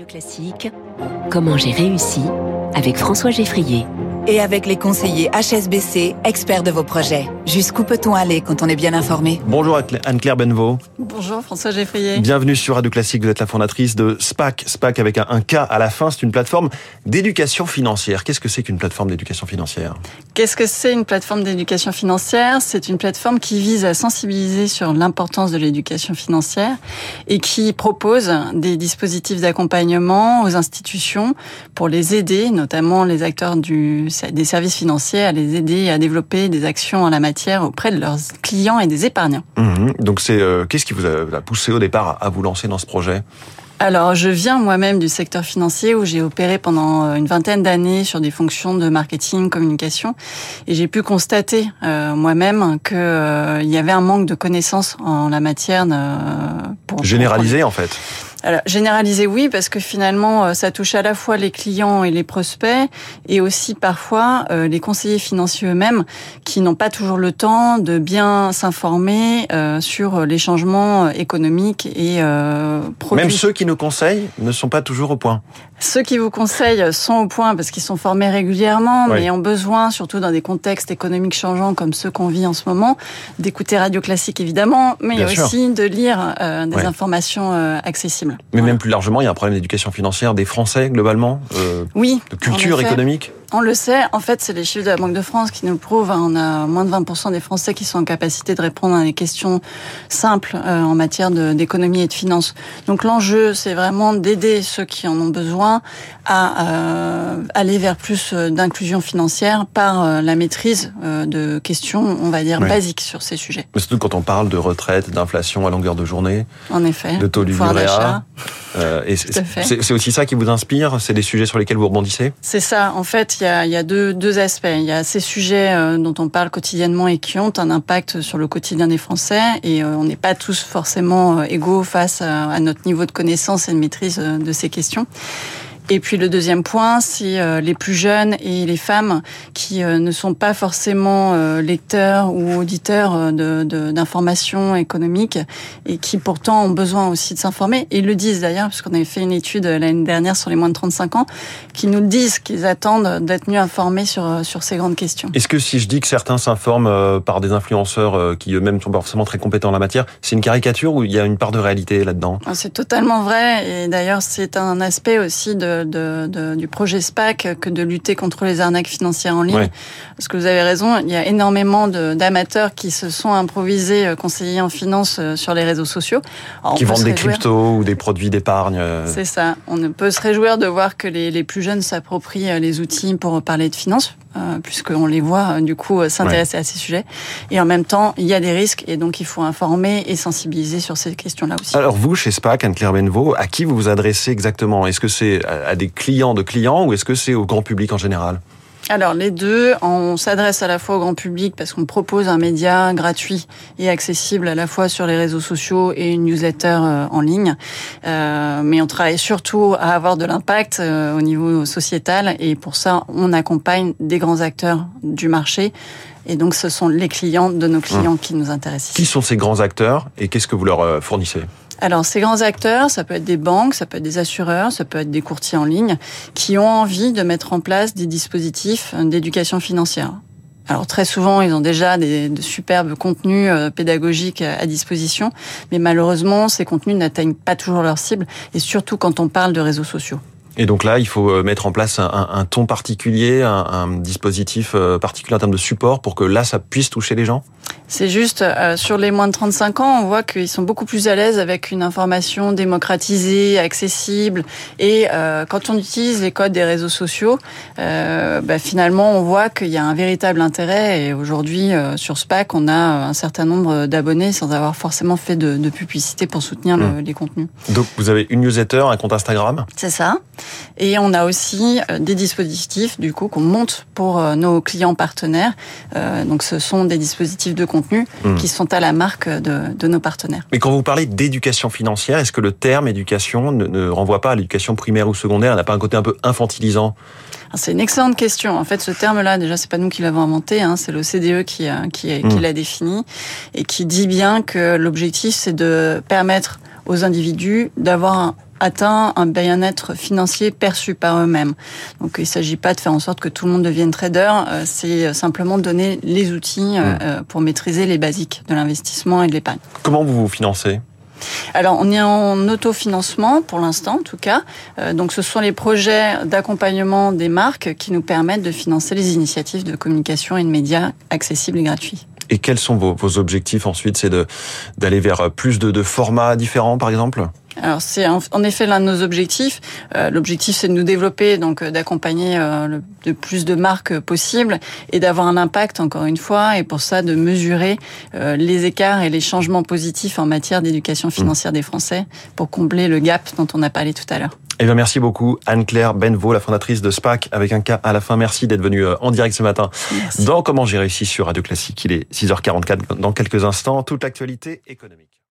Classique, comment j'ai réussi avec François Geffrier et avec les conseillers HSBC, experts de vos projets. Jusqu'où peut-on aller quand on est bien informé Bonjour Anne-Claire Benveau. Bonjour François Geffrier. Bienvenue sur Radio Classique, vous êtes la fondatrice de SPAC. SPAC avec un, K à la fin, c'est une plateforme d'éducation financière. Qu'est-ce que c'est qu'une plateforme d'éducation financière Qu'est-ce que c'est une plateforme d'éducation financière? C'est une plateforme qui vise à sensibiliser sur l'importance de l'éducation financière et qui propose des dispositifs d'accompagnement aux institutions pour les aider, notamment les acteurs du des services financiers à les aider à développer des actions en la matière auprès de leurs clients et des épargnants. Mmh. Donc c'est euh, qu'est-ce qui vous a, poussé au départ à vous lancer dans ce projet? Alors, je viens moi-même du secteur financier où j'ai opéré pendant euh, une vingtaine d'années sur des fonctions de marketing, communication, et j'ai pu constater euh, moi-même qu'il il y avait un manque de connaissances en la matière. pour, Généralisé, en fait. Alors, généraliser, oui, parce que finalement, euh, ça touche à la fois les clients et les prospects, et aussi parfois euh, les conseillers financiers eux-mêmes, qui n'ont pas toujours le temps de bien s'informer euh, sur les changements économiques et produits. Même ceux qui nous conseillent ne sont pas toujours au point. Ceux qui vous conseillent sont au point parce qu'ils sont formés régulièrement, mais ont besoin, surtout dans des contextes économiques changeants comme ceux qu'on vit en ce moment, d'écouter Radio Classique évidemment, mais aussi de lire des informations accessibles. Mais même plus largement, il y a un problème d'éducation financière des Français globalement, euh, oui, de culture économique. On le sait, en fait, c'est les chiffres de la Banque de France qui nous prouvent. Hein, on a moins de 20% des Français qui sont en capacité de répondre à des questions simples euh, en matière d'économie et de finances. Donc l'enjeu, c'est vraiment d'aider ceux qui en ont besoin à euh, aller vers plus euh, d'inclusion financière par la maîtrise de questions, on va dire, basiques sur ces sujets. Mais surtout quand on parle de retraite, d'inflation à longueur de journée, en effet, de taux du livret et c'est aussi ça qui vous inspire? C'est des sujets sur lesquels vous rebondissez? C'est ça. En fait, il y a, deux, aspects. Il y a ces sujets euh, dont on parle quotidiennement et qui ont un impact sur le quotidien des Français. Et euh, on n'est pas tous forcément euh, égaux face à notre niveau de connaissance et de maîtrise de ces questions. Et puis le deuxième point, c'est euh, les plus jeunes et les femmes qui euh, ne sont pas forcément euh, lecteurs ou auditeurs d'informations de, économiques et qui pourtant ont besoin aussi de s'informer. Et ils le disent d'ailleurs, puisqu'on avait fait une étude l'année dernière sur les moins de 35 ans, qui nous disent qu'ils attendent d'être mieux informés sur, sur ces grandes questions. Est-ce que si je dis que certains s'informent par des influenceurs qui eux-mêmes sont pas forcément très compétents en la matière, c'est une caricature ou il y a une part de réalité là-dedans? Ah, C'est totalement vrai. Et d'ailleurs, c'est un aspect aussi de de, du projet SPAC que de lutter contre les arnaques financières en ligne. Parce que vous avez raison, il y a énormément d'amateurs qui se sont improvisés euh, conseillers en finance euh, sur les réseaux sociaux. qui vendent des cryptos ou des produits d'épargne. Euh. C'est ça. On ne peut se réjouir de voir que les, les plus jeunes s'approprient les outils pour parler de finance. puisqu'on les voit du coup s'intéresser à ces sujets. Et en même temps, il y a des risques et donc il faut informer et sensibiliser sur ces questions-là aussi. Alors vous, chez SPAC, Anne-Claire Benvaux, à qui vous vous adressez exactement? Est-ce que c'est à des clients de clients ou est-ce que c'est au grand public en général alors les deux, on s'adresse à la fois au grand public parce qu'on propose un média gratuit et accessible à la fois sur les réseaux sociaux et une newsletter euh, en ligne. Euh, mais on travaille surtout à avoir de l'impact euh, au niveau sociétal et pour ça on accompagne des grands acteurs du marché. Et donc ce sont les clients de nos clients mmh. qui nous intéressent. Qui sont ces grands acteurs et qu'est-ce que vous leur fournissez alors, ces grands acteurs, ça peut être des banques, ça peut être des assureurs, ça peut être des courtiers en ligne, qui ont envie de mettre en place des dispositifs d'éducation financière. Alors très souvent, ils ont déjà des, de superbes contenus euh, pédagogiques à disposition, mais malheureusement, ces contenus n'atteignent pas toujours leur cible, et surtout quand on parle de réseaux sociaux. Et donc là, il faut euh, mettre en place un, un ton particulier, un, un, dispositif euh, particulier en termes de support pour que là, ça puisse toucher les gens c'est juste, euh, sur les moins de 35 ans, on voit qu'ils sont beaucoup plus à l'aise avec une information démocratisée, accessible. Et euh, quand on utilise les codes des réseaux sociaux, euh, bah, finalement, on voit qu'il y a un véritable intérêt. Et aujourd'hui, sur SPAC, on a un certain nombre d'abonnés sans avoir forcément fait de, de publicité pour soutenir le, hmm. les contenus. Donc, vous avez une newsletter, un compte Instagram? C'est ça. Et on a aussi des dispositifs, du coup, qu'on monte pour nos clients partenaires. donc, ce sont des dispositifs de contenus hmm. qui sont à la marque de, nos partenaires. Mais quand vous parlez d'éducation financière, est-ce que le terme éducation ne, renvoie pas à l'éducation primaire ou secondaire? N'a pas un côté un peu infantilisant? Ah, c'est une excellente question. En fait, ce terme-là, déjà, c'est pas nous qui l'avons inventé, hein, c'est l'OCDE qui, qui, qui hmm. l'a défini et qui dit bien que l'objectif, c'est de permettre aux individus d'avoir atteint un bien-être financier perçu par eux-mêmes. Donc il ne s'agit pas de faire en sorte que tout le monde devienne trader, euh, c'est simplement de donner les outils mmh. pour maîtriser les basiques de l'investissement et de l'épargne. Comment vous vous financez? Alors, on est en autofinancement pour l'instant, en tout cas. Euh, donc, ce sont les projets d'accompagnement des marques qui nous permettent de financer les initiatives de communication et de médias accessibles et gratuits. Et quels sont vos, vos objectifs ensuite C'est d'aller vers plus de, de formats différents, par exemple? Alors c'est en effet l'un de nos objectifs. Euh, l'objectif c'est de nous développer, donc euh, d'accompagner euh, de plus de marques possibles et d'avoir un impact encore une fois. Et pour ça de mesurer les écarts et les changements positifs en matière d'éducation mmh. financière des Français pour combler le gap dont on a parlé tout à l'heure. Eh bien, merci beaucoup, Anne-Claire Benvaux, la fondatrice de SPAC, avec un cas à la fin. Merci d'être venue en direct ce matin dans Comment j'ai réussi sur Radio Classique. Il est 6h44 dans quelques instants. Toute l'actualité économique.